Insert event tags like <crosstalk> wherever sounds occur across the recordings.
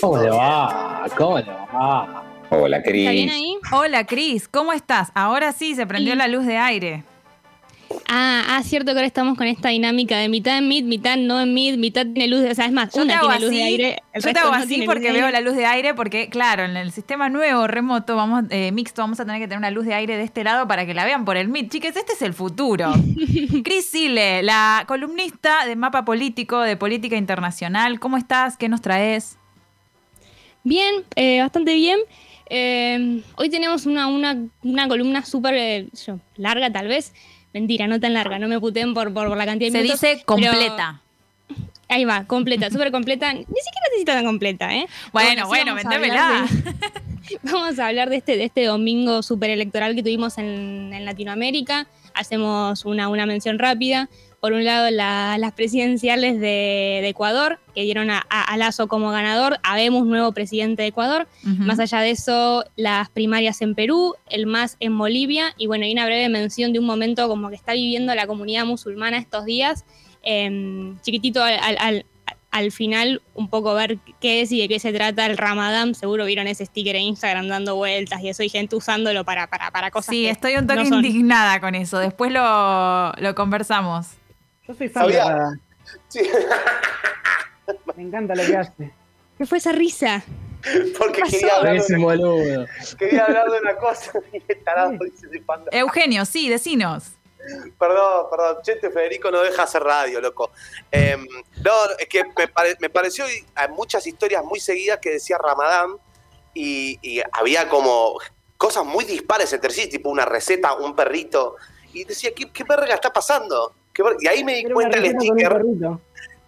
¿Cómo le va, Cris? ¿Cómo le va? ¿Cómo le va? Hola, Cris. ¿Está bien ahí? Hola, Cris, ¿cómo estás? Ahora sí, se prendió Sí. la luz de aire. Ah, ah, cierto que ahora estamos con esta dinámica de mitad en mid, mitad no en mid, mitad tiene luz de... O sea, es más, Yo te una hago tiene luz así, de aire, el yo te hago no así tiene luz porque veo la luz de aire, porque claro, en el sistema nuevo, remoto, vamos, eh, mixto, vamos a tener que tener una luz de aire de este lado para que la vean por el MIT. Chiques, este es el futuro. <laughs> Cris Sile, la columnista de Mapa Político, de Política Internacional. ¿Cómo estás? ¿Qué nos traes? Bien, eh, bastante bien. Eh, hoy tenemos una, una, una columna súper eh, larga, tal vez. Mentira, no tan larga, no me puteen por, por, por la cantidad de Se minutos. dice pero- completa. Ahí va, completa, súper completa. Ni siquiera necesita tan completa, ¿eh? Bueno, bueno, vendémela. de- <laughs> Vamos a hablar de este, de este domingo súper electoral que tuvimos en, en Latinoamérica. Hacemos una, una mención rápida. Por un lado, la- las presidenciales de, de Ecuador, que dieron a, a- a Lazo como ganador. Habemos nuevo presidente de Ecuador. Más allá de eso, las primarias en Perú, el MAS en Bolivia. Y bueno, hay una breve mención de un momento como que está viviendo la comunidad musulmana estos días. Em, chiquitito al, al- al- al final, un poco ver qué es y de qué se trata el Ramadán. Seguro vieron ese sticker en Instagram dando vueltas y eso, y gente usándolo para, para, para cosas. Sí, que estoy un toque no indignada con eso. Después lo, lo conversamos. Yo soy fan de. <laughs> Sí, Me encanta lo que hace. ¿Qué fue esa risa? porque pasó? quería hablar, Es de un una, boludo. quería hablar de una cosa <laughs> y el tarado dice soy fan de- Eugenio, sí, decinos. Perdón, perdón. Chete Federico no deja hacer radio, loco. Em, no, es que me, pare- me pareció hay muchas historias muy seguidas que decía Ramadán y, y había como cosas muy dispares entre sí, tipo una receta, un perrito. Y decía, ¿qué, qué verga está pasando? ¿Qué ver-?" Y ahí me di cuenta el sticker.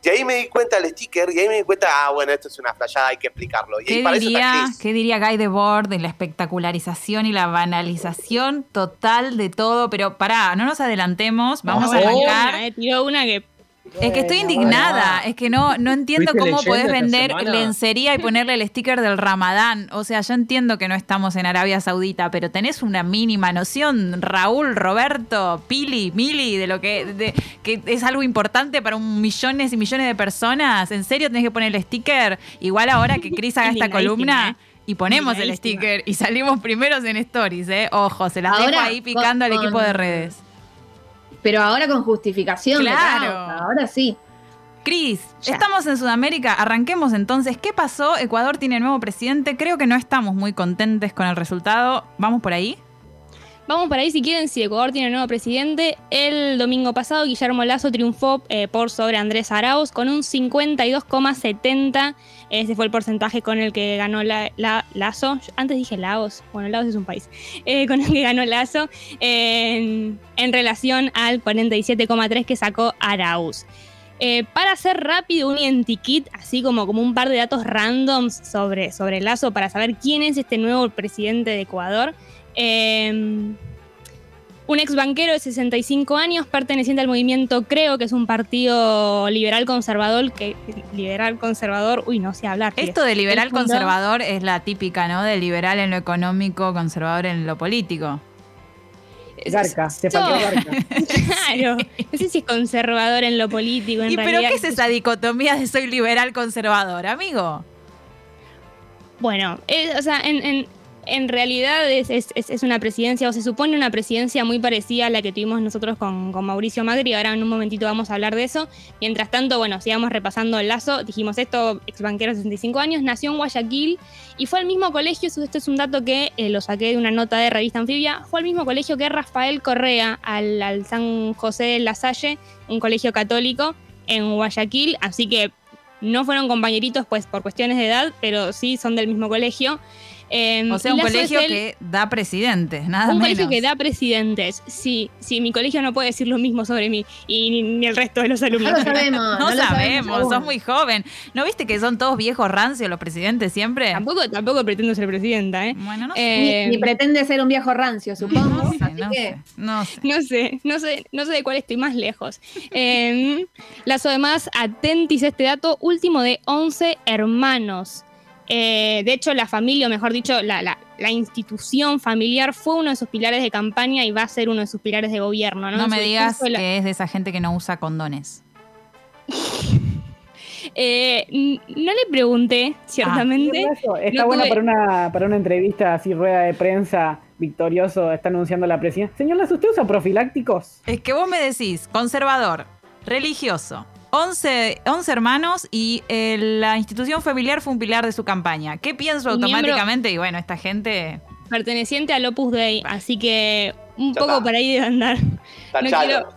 Y ahí me di cuenta el sticker. Y ahí me di cuenta, ah, bueno, esto es una flayada, hay que explicarlo. Y ahí ¿Qué para diría. ¿Qué diría Guy Debord de la espectacularización y la banalización total de todo? Pero pará, no nos adelantemos, vamos a No. Arrancar. una, eh, tiró una que Es que estoy indignada, es que no, no entiendo ¿Fuiste cómo podés vender lencería y ponerle el sticker del Ramadán. O sea, yo entiendo que no estamos en Arabia Saudita, pero tenés una mínima noción, Raúl, Roberto, Pili, Mili, de lo que, de- que es algo importante para un millones y millones de personas. ¿En serio tenés que poner el sticker? Igual ahora que Cris haga esta columna. ¿eh? Y ponemos el sticker y salimos primeros en stories, ¿eh? Ojo, se las dejo ahí picando al equipo de redes. Pero ahora con justificación. Claro. causa, Ahora sí. Cris, estamos en Sudamérica, arranquemos entonces. ¿Qué pasó? Ecuador tiene nuevo presidente, creo que no estamos muy contentes con el resultado. ¿Vamos por ahí? Vamos por ahí si quieren, si Ecuador tiene nuevo presidente. El domingo pasado Guillermo Lazo triunfó eh, por sobre Andrés Arauz con un 52,70. Ese fue el porcentaje con el que ganó la, la- Lazo. Antes dije Laos, bueno, Laos es un país. Eh, con el que ganó Lazo en, en relación al 47,3 que sacó Arauz. Eh, para hacer rápido un identikit, así como, como un par de datos randoms sobre, sobre Lazo para saber quién es este nuevo presidente de Ecuador. Eh, un ex banquero de 65 años, perteneciente al movimiento Creo, que es un partido liberal conservador, que liberal conservador, uy, no sé hablar. Esto de liberal conservador es la típica, ¿no? De liberal en lo económico, conservador en lo político. Garca, Yo- faltó Garca. <laughs> <laughs> Claro, no sé si es conservador en lo político, en ¿Y pero qué es esa dicotomía de soy liberal conservador, amigo? Bueno, es- o sea, en, en- en realidad es, es- es- una presidencia, o se supone una presidencia muy parecida a la que tuvimos nosotros con, con Mauricio Macri. Ahora en un momentito vamos a hablar de eso. Mientras tanto, bueno, sigamos repasando el lazo. Dijimos esto, ex banquero de 65 años, nació en Guayaquil y fue al mismo colegio, este es un dato que eh, lo saqué de una nota de revista Anfibia, fue al mismo colegio que Rafael Correa, al, al San José de la Salle, un colegio católico en Guayaquil, así que no fueron compañeritos pues por cuestiones de edad, pero sí son del mismo colegio. Eh, O sea, un colegio el- que da presidentes, nada un menos. colegio que da presidentes. Sí, sí, mi colegio no puede decir lo mismo sobre mí y ni, ni el resto de los No alumnos. lo sabemos. No, lo sabemos, <laughs> sos muy joven. ¿No viste que son todos viejos rancios los presidentes siempre? Tampoco, tampoco pretendo ser presidenta, ¿eh? Bueno, no sé. Eh, Ni, ni pretende ser un viejo rancio, supongo. No sé, así no que sé, no sé. No sé, no sé, no sé de cuál estoy más lejos. <laughs> Eh, Lazo además, atentis a este dato, último de 11 hermanos. Eh, de hecho, la familia, o mejor dicho, la, la- la institución familiar fue uno de sus pilares de campaña y va a ser uno de sus pilares de gobierno. No, me digas la- que es de esa gente que no usa condones. <laughs> Eh, no le pregunté, ciertamente. Lazo, Está No buena tuve- para una, para una entrevista así, rueda de prensa, victorioso, está anunciando la presidencia. Señor ¿usted usa profilácticos? Es que vos me decís, conservador, religioso, 11, 11 hermanos y eh, la institución familiar fue un pilar de su campaña. ¿Qué pienso automáticamente? Y bueno, esta gente... perteneciente al Opus Dei, así que un Ya poco está. por ahí de andar. Tachalo. quiero-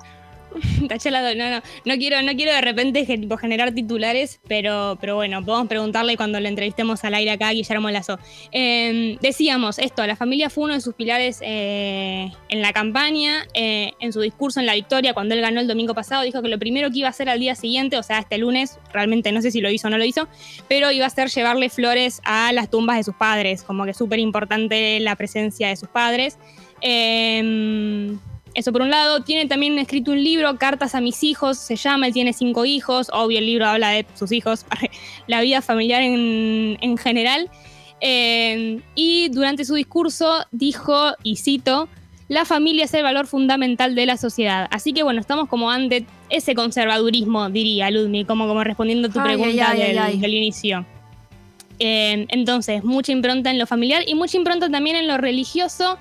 <laughs> No, no, no quiero, no quiero de repente generar titulares, pero, bueno, podemos preguntarle cuando le entrevistemos al aire acá Guillermo Lazo. Eh, decíamos esto, la familia fue uno de sus pilares eh, en la campaña, eh, en su discurso en la victoria, cuando él ganó el domingo pasado, dijo que lo primero que iba a hacer al día siguiente, o sea, este lunes, realmente no sé si lo hizo o no lo hizo, pero iba a ser llevarle flores a las tumbas de sus padres, como que súper importante la presencia de sus padres. Eh, eso por un lado, tiene también escrito un libro, Cartas a mis hijos, se llama, él tiene cinco hijos, obvio el libro habla de sus hijos, <laughs> la vida familiar en, en general. Eh, y durante su discurso dijo, y cito, la familia es el valor fundamental de la sociedad. Así que bueno, estamos como ante ese conservadurismo, diría Ludmi, como, como respondiendo a tu Ay, pregunta ay, ay, del, ay, ay. del inicio. Eh, entonces, mucha impronta en lo familiar y mucha impronta también en lo religioso.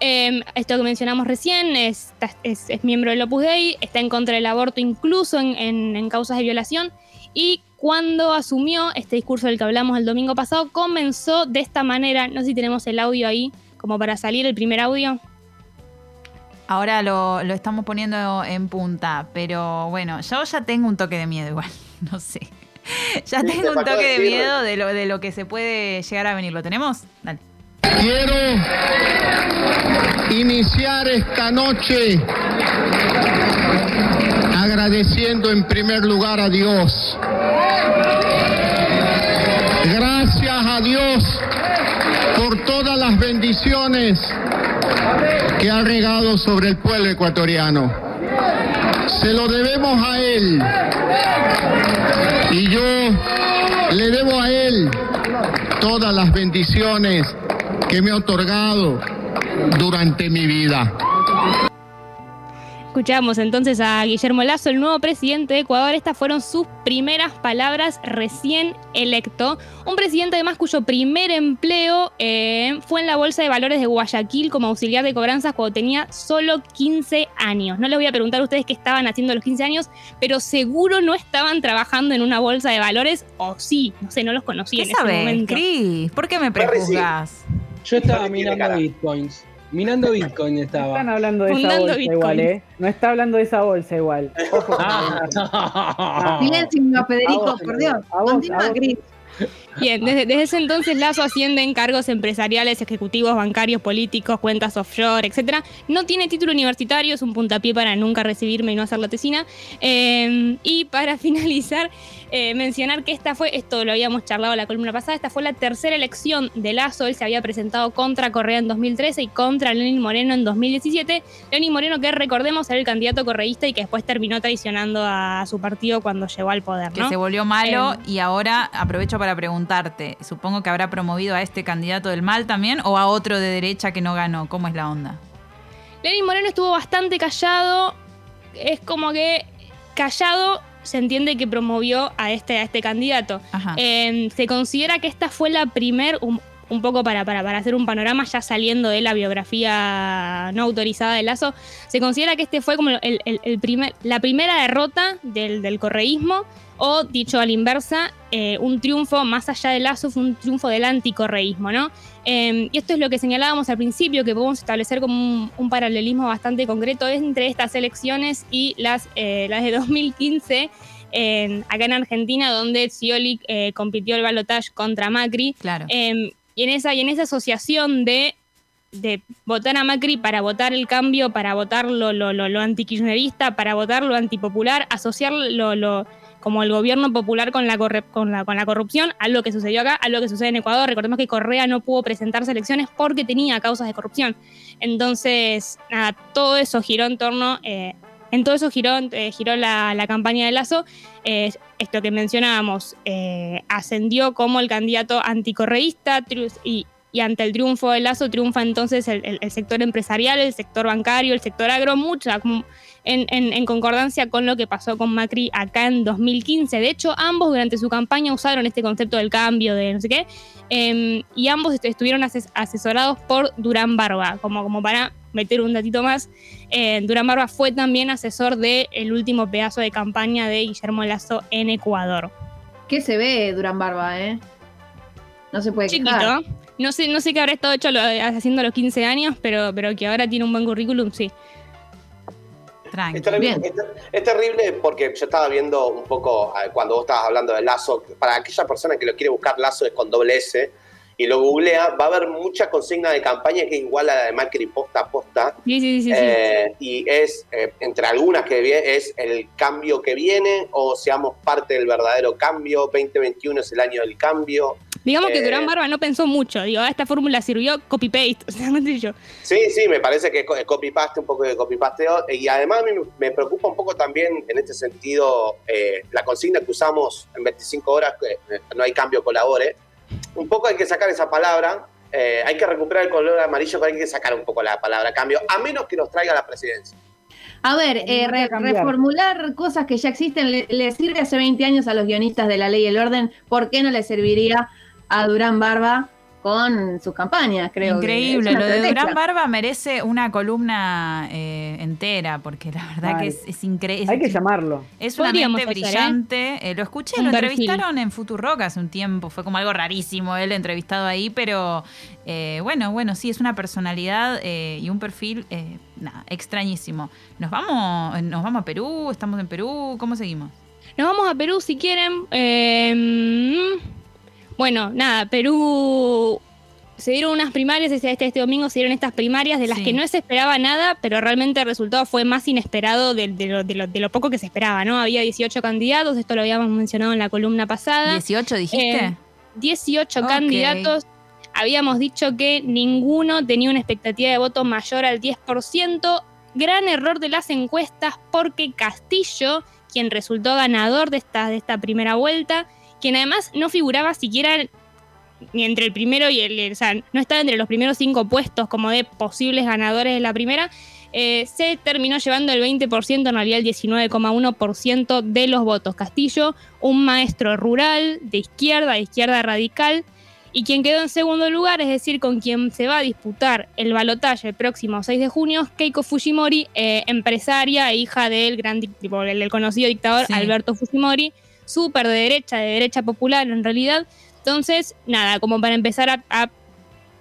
Eh, esto que mencionamos recién, es, es- es miembro del Opus Dei, está en contra del aborto incluso en, en- en causas de violación. Y cuando asumió este discurso del que hablamos el domingo pasado, comenzó de esta manera. No sé si tenemos el audio ahí, como para salir el primer audio. Ahora lo, lo estamos poniendo en punta, pero bueno, yo ya tengo un toque de miedo igual, <laughs> no sé. Ya tengo un toque de miedo de lo, de lo que se puede llegar a venir. ¿Lo tenemos? Dale. Quiero iniciar esta noche agradeciendo en primer lugar a Dios. Gracias a Dios por todas las bendiciones que ha regado sobre el pueblo ecuatoriano. Se lo debemos a Él. Y yo le debo a Él todas las bendiciones que me ha otorgado durante mi vida. Escuchamos entonces a Guillermo Lazo, el nuevo presidente de Ecuador. Estas fueron sus primeras palabras recién electo. Un presidente además cuyo primer empleo eh, fue en la Bolsa de Valores de Guayaquil como auxiliar de cobranzas cuando tenía solo 15 años. No les voy a preguntar a ustedes qué estaban haciendo a los 15 años, pero seguro no estaban trabajando en una bolsa de valores o sí, no sé, no los conocí ¿Qué en ese momento. Cris? ¿Por qué me prejuzgas? Yo estaba cara. bitcoins. Minando bitcoin No estaba. están hablando de esa bolsa Bitcoin. igual, ¿eh? No está hablando de esa bolsa igual. Ojo. <laughs> Ah, Silencio, A Federico, vos, por Dios. a vos, Continúa, a vos. Cris. Bien, desde, desde ese entonces Lazo asciende en cargos empresariales, ejecutivos, bancarios, políticos, cuentas offshore, etc. No tiene título universitario, es un puntapié para nunca recibirme y no hacer la tesina. Eh, y para <laughs> finalizar, eh, mencionar que esta fue, esto lo habíamos charlado la columna pasada, esta fue la tercera elección de Lazo. Él se había presentado contra Correa en 2013 y contra Lenín Moreno en 2017. Lenín Moreno, que recordemos, era el candidato correísta y que después terminó traicionando a su partido cuando llegó al poder. Que se volvió malo Eh. y ahora aprovecho para preguntarte, supongo que habrá promovido a este candidato del mal también o a otro de derecha que no ganó. ¿Cómo es la onda? Lenín Moreno estuvo bastante callado. Es como que callado se entiende que promovió a este, a este candidato. Eh, se considera que esta fue la primer, un, poco para, para, para hacer un panorama ya saliendo de la biografía no autorizada de Lazo, se considera que este fue como el, el- el primer, la primera derrota del, del correísmo, o dicho a la inversa, eh, un triunfo más allá de Lazo, fue un triunfo del anticorreísmo, ¿no? Eh, y esto es lo que señalábamos al principio, que podemos establecer como un, un paralelismo bastante concreto entre estas elecciones y las, eh, las de 2015 en- acá en Argentina, donde Scioli eh, compitió el balotaje contra Macri. claro. Eh, y, en esa, y en esa asociación de, de votar a Macri para votar el cambio, para votar lo, lo, lo, lo para votar lo antipopular, asociar lo, como el gobierno popular con la, con, la, con la corrupción, a lo que sucedió acá, a lo que sucede en Ecuador. Recordemos que Correa no pudo presentarse a elecciones porque tenía causas de corrupción. Entonces, nada, todo eso giró en torno, eh, en todo eso giró, eh, la, campaña de Lazo. Eh, esto que mencionábamos, eh, ascendió como el candidato anticorreísta y ante el triunfo de Lazo triunfa entonces el, sector empresarial, el sector bancario, el sector agro, mucha, en, concordancia con lo que pasó con Macri acá en 2015. De hecho, ambos durante su campaña usaron este concepto del cambio, de no sé qué, em, y ambos est- estuvieron ases- asesorados por Durán Barba, como para meter un datito más. eh, Durán Barba fue también asesor del último pedazo de campaña de Guillermo Lazo en Ecuador. ¿Qué se ve Durán Barba, eh? No se puede quejar. Chiquito. No sé, no sé qué habrá estado hecho lo- haciendo a los 15 años, pero, pero que ahora tiene un buen currículum, sí. Es Tranqui. terrible, es, es terrible porque yo estaba viendo un poco eh, cuando vos estabas hablando de Lazo, para aquella persona que lo quiere buscar Lazo es con doble S y lo googlea, va a haber mucha consigna de campaña que es igual a la de Macri posta a posta. Sí, sí, sí. Eh, y es, eh, entre algunas que vi- es el cambio que viene o seamos parte del verdadero cambio, 2021 es el año del cambio. Digamos que eh, Durán Barba no pensó mucho. Digo, ah, esta fórmula sirvió copy-paste. <laughs> O sea, no sé yo. Sí, sí, me parece que co- copy-paste, un poco de copy-pasteo. Y además mí me preocupa un poco también en este sentido la consigna que usamos en 25 horas, que no hay cambio, colabore. Un poco hay que sacar esa palabra, eh, hay que recuperar el color amarillo, pero hay que sacar un poco la palabra cambio, a menos que nos traiga la presidencia. A ver, eh, re- reformular cosas que ya existen le, le sirve hace 20 años a los guionistas de La Ley y el Orden. ¿Por qué no le serviría a Durán Barba con sus campañas, creo? que Increíble, una lo de. Durán Barba merece una columna eh, entera, porque la verdad que es, es increíble. Hay que llamarlo. Es mente hacer, ¿eh? brillante. Eh, lo escuché, Un lo perfil. entrevistaron en Futurock hace un tiempo. Fue como algo rarísimo él entrevistado ahí, pero eh, bueno, bueno, sí, es una personalidad eh, y un perfil, eh, nada, extrañísimo. Nos vamos, nos vamos a Perú, estamos en Perú, ¿cómo seguimos? Nos vamos a Perú si quieren. Eh, bueno, nada, Perú. Se dieron unas primarias, este, este, este domingo se dieron estas primarias de las Sí. que no se esperaba nada, pero realmente el resultado fue más inesperado de, de lo, de lo- de lo poco que se esperaba, ¿no? Había 18 candidatos, esto lo habíamos mencionado en la columna pasada. ¿18 dijiste? Eh, 18 Ok. candidatos. Habíamos dicho que ninguno tenía una expectativa de voto mayor al 10%. Gran error de las encuestas porque Castillo, quien resultó ganador de esta, de esta primera vuelta, quien además no figuraba siquiera ni entre el primero y el, o sea, no estaba entre los primeros cinco puestos como de posibles ganadores de la primera, eh, se terminó llevando el 20%, en realidad el 19,1% de los votos. Castillo, un maestro rural de izquierda, de izquierda radical, y quien quedó en segundo lugar, es decir, con quien se va a disputar el balotaje el próximo 6 de junio, Keiko Fujimori, eh, empresaria e hija del gran tipo, el, el conocido dictador Sí. Alberto Fujimori, súper de derecha, de derecha popular en realidad. Entonces, nada, como para empezar a, a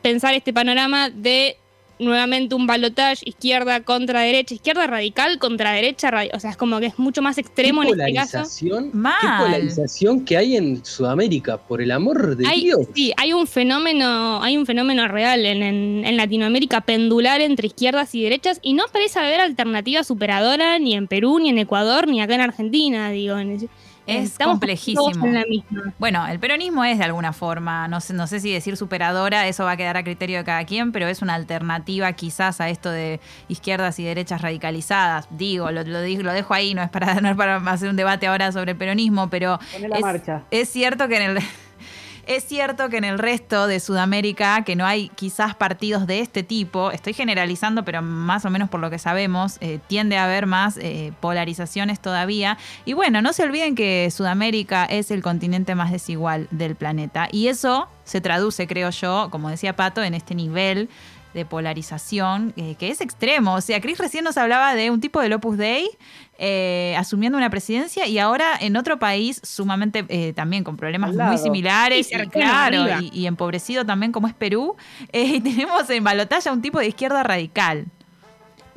pensar este panorama de nuevamente un balotaje izquierda contra derecha, izquierda radical contra derecha, o sea, es como que es mucho más extremo ¿Qué en este caso. polarización? Mal. ¿Qué polarización que hay en Sudamérica? Por el amor de Hay, Dios. sí, hay un fenómeno, hay un fenómeno real en, en- en Latinoamérica pendular entre izquierdas y derechas y no parece haber alternativa superadora ni en Perú, ni en Ecuador, ni acá en Argentina, digo. en- Es estamos complejísimo. todos en la misma. Bueno, el peronismo es de alguna forma, no sé, no sé si decir superadora, eso va a quedar a criterio de cada quien, pero es una alternativa quizás a esto de izquierdas y derechas radicalizadas. Digo, lo, lo, digo- lo dejo ahí, no es, para, <laughs> no es para hacer un debate ahora sobre el peronismo, pero es, marcha. es cierto que en el... Es cierto que en el resto de Sudamérica, que no hay quizás partidos de este tipo, estoy generalizando, pero más o menos por lo que sabemos, eh, tiende a haber más eh, polarizaciones todavía. Y bueno, no se olviden que Sudamérica es el continente más desigual del planeta. Y eso se traduce, creo yo, como decía Pato, en este nivel de polarización eh, que es extremo. O sea, Chris recién nos hablaba de un tipo del Opus Dei eh, asumiendo una presidencia y ahora en otro país sumamente eh, también con problemas muy similares y, claro, y, y empobrecido también como es Perú. <laughs> eh, tenemos en Balotalla un tipo de izquierda radical.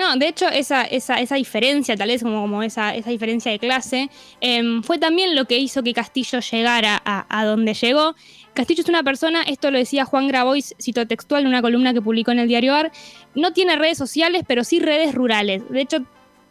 No, de hecho, esa, esa, esa diferencia, tal vez como, como esa, esa diferencia de clase, em, fue también lo que hizo que Castillo llegara a, a donde llegó. Castillo es una persona, esto lo decía Juan Grabois, cito textual en una columna que publicó en el diario AR, no tiene redes sociales, pero sí redes rurales. De hecho,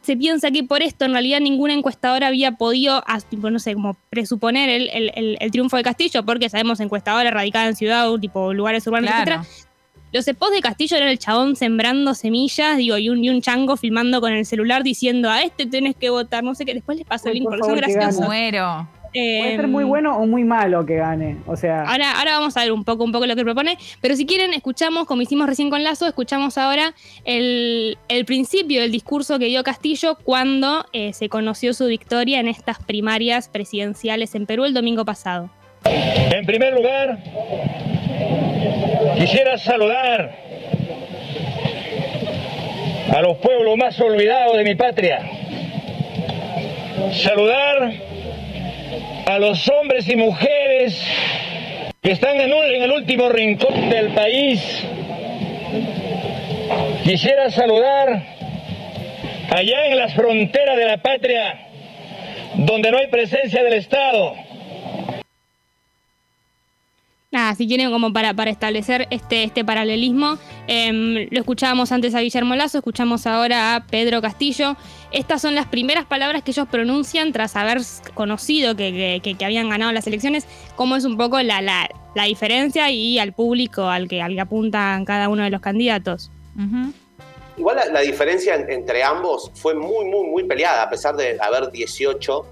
se piensa que por esto en realidad ninguna encuestadora había podido, no sé, como presuponer el, el- el- el triunfo de Castillo, porque sabemos encuestadora radicada en ciudad, tipo lugares urbanos, Claro. etcétera. Los spots de Castillo eran el chabón sembrando semillas, digo, y un, y un chango filmando con el celular diciendo a este tenés que votar, no sé qué. Después les paso el link, por favor, gane. Muero. Puede ser muy bueno o muy malo que gane. O sea, Ahora, ahora vamos a ver un poco, un poco lo que propone, pero si quieren, escuchamos, como hicimos recién con Lazo, escuchamos ahora el, el principio del discurso que dio Castillo cuando eh, se conoció su victoria en estas primarias presidenciales en Perú el domingo pasado. En primer lugar, quisiera saludar a los pueblos más olvidados de mi patria. Saludar a los hombres y mujeres que están en, en el último rincón del país. Quisiera saludar allá en las fronteras de la patria, donde no hay presencia del Estado. Nada, si quieren como para, para establecer este, este paralelismo, em, lo escuchábamos antes a Guillermo Lazo, escuchamos ahora a Pedro Castillo. Estas son las primeras palabras que ellos pronuncian tras haber conocido que, que- que- que habían ganado las elecciones, cómo es un poco la, la- la diferencia y al público al que, al que apuntan cada uno de los candidatos. Igual la, la diferencia en- entre ambos fue muy, muy, muy peleada, a pesar de haber 18,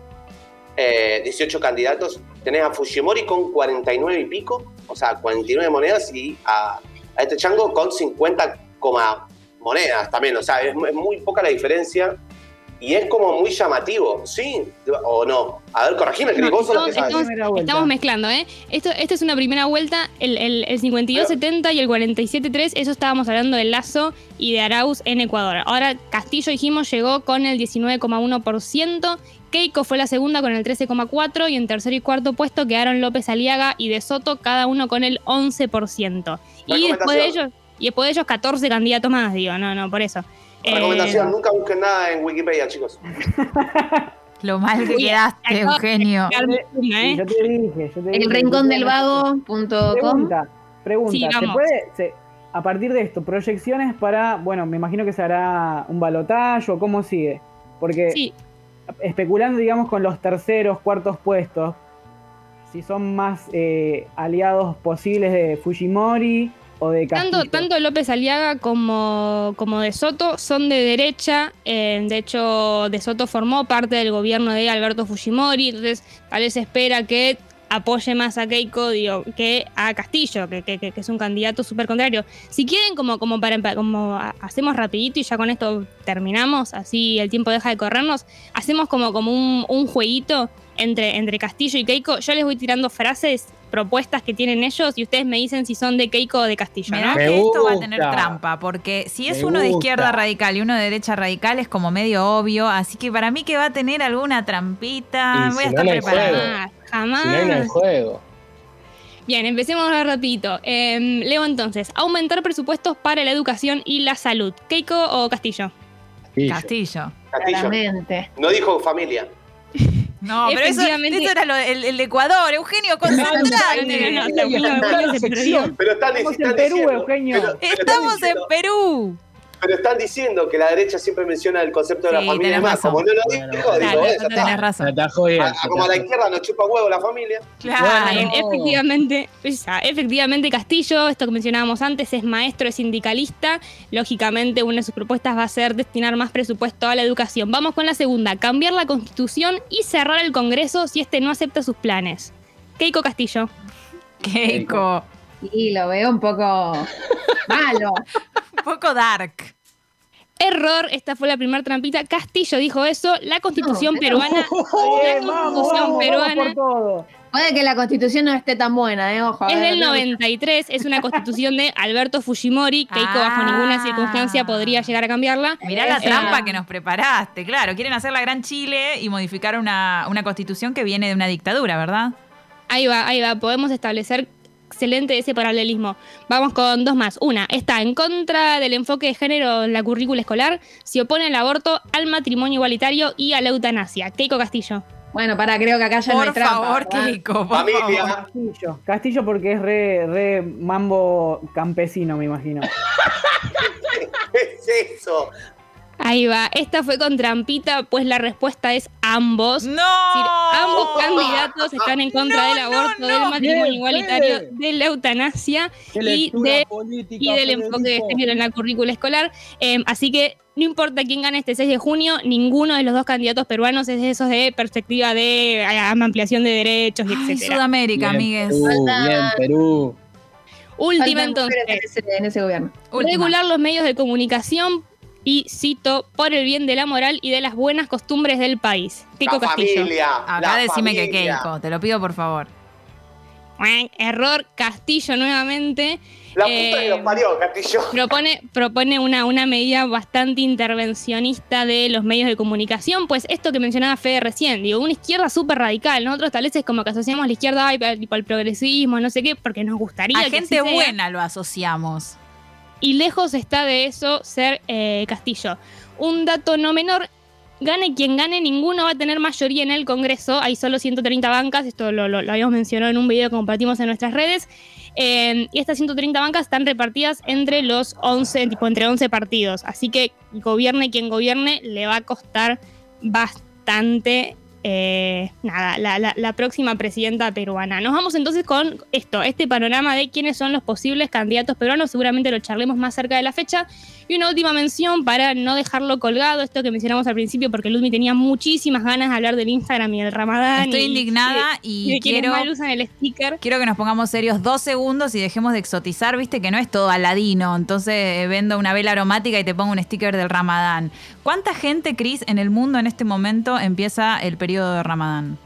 eh, 18 candidatos. Tenés a Fujimori con 49 y pico, o sea, 49 monedas, y a, a este chango con 50 coma monedas también. O sea, es, es muy poca la diferencia y es como muy llamativo, ¿sí? ¿O no? A ver, corregime, que No, vos sos la que estamos, estamos mezclando, ¿eh? Esto, esta es una primera vuelta, el, el, el 52-70 y el 47-3, eso estábamos hablando de Lazo y de Arauz en Ecuador. Ahora Castillo, dijimos, llegó con el 19,1%, Keiko fue la segunda con el 13,4% y en tercer y cuarto puesto quedaron López Aliaga y De Soto, cada uno con el 11%. Y después de ellos, y después de ellos 14 candidatos más, digo, no, no, por eso. Eh, Recomendación, nunca busquen nada en Wikipedia, chicos. <laughs> Lo mal que quedaste, Eugenio. Yo te dije, yo te dije. El rincón del vago.com. Pregunta, pregunta. Sí, ¿Se puede, se- a partir de esto, proyecciones para, bueno, me imagino que se hará un balotaje o cómo sigue? Porque Sí, especulando, digamos, con los terceros, cuartos puestos, si son más eh, aliados posibles de Fujimori o de Castillo. Tanto, tanto López Aliaga como, como De Soto son de derecha. eh, de hecho, De Soto formó parte del gobierno de Alberto Fujimori. Entonces, tal vez se espera que apoye más a Keiko digo, que a Castillo, que, que- que- es un candidato súper contrario. Si quieren, como, como para como ha- hacemos rapidito y ya con esto terminamos, así el tiempo deja de corrernos, hacemos como, como un, un jueguito entre, entre Castillo y Keiko. Yo les voy tirando frases, propuestas que tienen ellos y ustedes me dicen si son de Keiko o de Castillo. Me que esto va a tener trampa, porque si es Me uno de izquierda radical y uno de derecha radical es como medio obvio, así que para mí que va a tener alguna trampita, Y voy a estar no, preparada. Jamás, Si no hay juego. Bien, empecemos rapidito. Em, leo entonces, aumentar presupuestos para la educación y la salud. ¿Keiko o Castillo? Castillo. Castillo. Castillo. Claramente. No dijo familia. No, pero eso, era lo- el, Ecuador. Eugenio, concentrate. no, no, no. Pero están, en Perú, diciendo, Eugenio. pero- pero están Estamos en Perú. Pero están diciendo que la derecha siempre menciona el concepto de la familia razón. Como no lo Bueno, dijo, digo, Claro, eh, ya tenés está. Razón. Se atajó bien. A- a- como a la izquierda nos chupa huevo la familia. Claro. Efectivamente, esa, efectivamente Castillo, esto que mencionábamos antes, es maestro, es sindicalista. Lógicamente, una de sus propuestas va a ser destinar más presupuesto a la educación. Vamos con la segunda, cambiar la constitución y cerrar el Congreso si este no acepta sus planes. Keiko Castillo. Keiko. Y lo veo un poco <laughs> malo. Un poco dark. Error, esta fue la primera trampita. Castillo dijo eso. La constitución No, peruana. la Bien, vamos, constitución vamos, peruana vamos por todo. Puede que la constitución no esté tan buena, ¿eh? Ojo. es ver, del no- 93. Es una constitución de Alberto Fujimori. Keiko, bajo Ah. ninguna circunstancia, podría llegar a cambiarla. Mirá la Eh, trampa que nos preparaste. Claro, quieren hacer la Gran Chile y modificar una, una constitución que viene de una dictadura, ¿verdad? Ahí va, ahí va. Podemos establecer excelente ese paralelismo. Vamos con dos más. Una, está en contra del enfoque de género en la currícula escolar. Se opone al aborto, al matrimonio igualitario y a la eutanasia. Keiko Castillo. Bueno, para, creo que acá ya no hay Por trampa. favor. Keiko, por Familia. favor. Castillo. Castillo porque es re, re mambo campesino, me imagino. <laughs> ¿Qué es eso? Ahí va. Esta fue con trampita, pues la respuesta es ambos. ¡No! decir, ambos candidatos están en contra No, del aborto, no, del matrimonio igualitario, de la eutanasia y, de- del enfoque de género en la currícula escolar. Eh, así que no importa quién gane este 6 de junio, ninguno de los dos candidatos peruanos es de esos de perspectiva de ampliación de derechos y etcétera. Sudamérica, Bien, amigues. Perú, bien, Perú. Última Faltan entonces. en ese, en ese gobierno. Última. regular los medios de comunicación y cito por el bien de la moral y de las buenas costumbres del país. Pico la Castillo. familia. Acá la decime que familia. Keiko, te lo pido por favor. Error Castillo nuevamente. La puta Eh, que los parió, Castillo. Propone, propone una, una medida bastante intervencionista de los medios de comunicación, pues esto que mencionaba Fede recién, digo, una izquierda súper radical. Nosotros tal vez es como que asociamos la izquierda tipo, al progresismo, no sé qué, porque nos gustaría A que gente así sea. buena lo asociamos. Y lejos está de eso ser eh, Castillo. Un dato no menor, gane quien gane, ninguno va a tener mayoría en el Congreso, hay solo 130 bancas, esto lo, lo- habíamos mencionado en un video que compartimos en nuestras redes, eh, y estas 130 bancas están repartidas entre los 11, tipo entre 11 partidos, así que gobierne quien gobierne, le va a costar bastante... eh, nada, la, la- la próxima presidenta peruana. Nos vamos entonces con esto, este panorama de quiénes son los posibles candidatos peruanos. Seguramente lo charlemos más cerca de la fecha. Y una última mención para no dejarlo colgado, esto que mencionamos al principio, porque Ludmi tenía muchísimas ganas de hablar del Instagram y del Ramadán. Estoy y- indignada y quiero, mal usan el sticker. quiero que nos pongamos serios dos segundos y dejemos de exotizar, viste que no es todo aladino. Entonces eh, vendo una vela aromática y te pongo un sticker del Ramadán. ¿Cuánta gente, Cris, en el mundo en este momento empieza el periodo de Ramadán?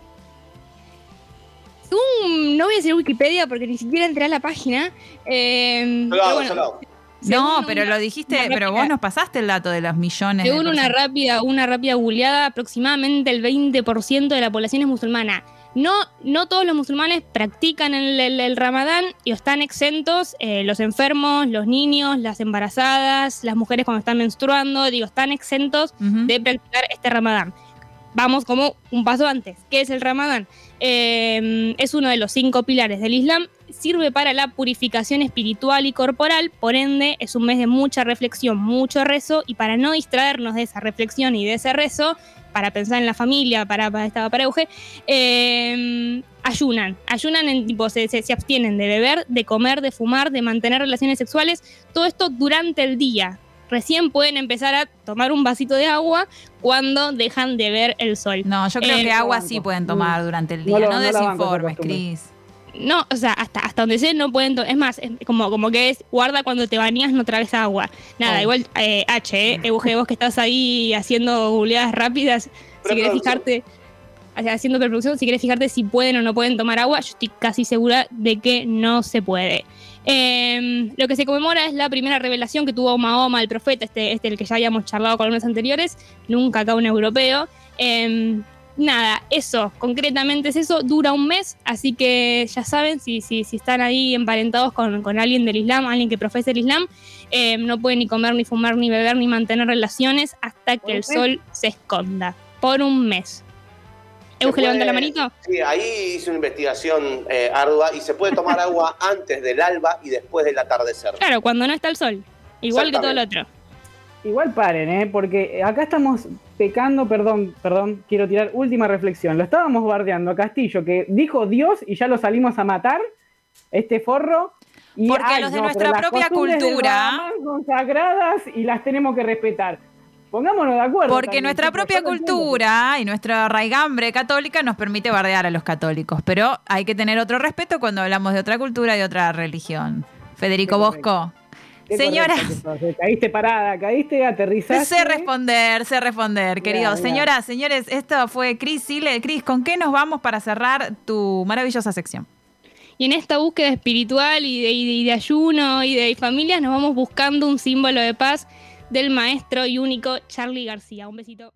Según- no voy a decir Wikipedia porque ni siquiera entré a la página. eh, Yo lo pero hago, bueno, yo lo hago. No, pero una- lo dijiste, una pero vos nos pasaste el dato de los millones. de Según una personas. rápida, una rápida googleada, aproximadamente el 20% de la población es musulmana. No, no todos los musulmanes practican el, el- el ramadán y están exentos. eh, los enfermos, los niños, las embarazadas, las mujeres cuando están menstruando, digo, están exentos de practicar este ramadán. Vamos como un paso antes. ¿Qué es el ramadán? Eh, es uno de los cinco pilares del Islam. Sirve para la purificación espiritual y corporal, por ende es un mes de mucha reflexión, mucho rezo, y para no distraernos de esa reflexión y de ese rezo, para pensar en la familia, para, para estaba para Euge, eh, ayunan. Ayunan en tipo, se, se- se abstienen de beber, de comer, de fumar, de mantener relaciones sexuales, todo esto durante el día. Recién pueden empezar a tomar un vasito de agua cuando dejan de ver el sol. No, yo creo Eh, que agua banco. sí pueden tomar durante el No día. lo- No, no desinformes. Cris. No, o sea, hasta, hasta donde sé no pueden... Es más, es como, como que es, guarda cuando te bañas, no tragues agua. Nada, Oh. igual, eh, H, eh, Euge, vos que estás ahí haciendo googleadas rápidas, si querés fijarte, haciendo preproducción, si querés fijarte si pueden o no pueden tomar agua, yo estoy casi segura de que no se puede. Eh, lo que se conmemora es la primera revelación que tuvo Mahoma, el profeta, este, este el que ya habíamos charlado con los anteriores, nunca acá un europeo. Eh, nada, eso, concretamente es eso, dura un mes, así que ya saben, si, si, si están ahí emparentados con, con alguien del Islam, alguien que profesa el Islam, eh, no pueden ni comer, ni fumar, ni beber, ni mantener relaciones hasta ¿Por que el sol se esconda, por un mes. Euge, levanta la manito. Sí, ahí hice una investigación eh, ardua y se puede tomar <laughs> agua antes del alba y después del atardecer. Claro, cuando no está el sol, igual que todo lo otro. Igual paren, ¿eh? porque acá estamos pecando, perdón, perdón, quiero tirar última reflexión. Lo estábamos bardeando a Castillo, que dijo Dios y ya lo salimos a matar, este forro. Y, Porque los de nuestra propia cultura- son sagradas y las tenemos que respetar. Pongámonos de acuerdo. Porque también, nuestra propia cultura y nuestra raigambre católica nos permite bardear a los católicos, pero hay que tener otro respeto cuando hablamos de otra cultura y de otra religión. Federico. Bosco. Señoras, correcto. Caíste parada, caíste, aterrizaste. sé responder, sé responder, queridos. Señoras, señores, esto fue Cris Sile. Cris, ¿con qué nos vamos para cerrar tu maravillosa sección? Y en esta búsqueda espiritual y de, y de- y de ayuno y de familias nos vamos buscando un símbolo de paz del maestro y único Charlie García. Un besito.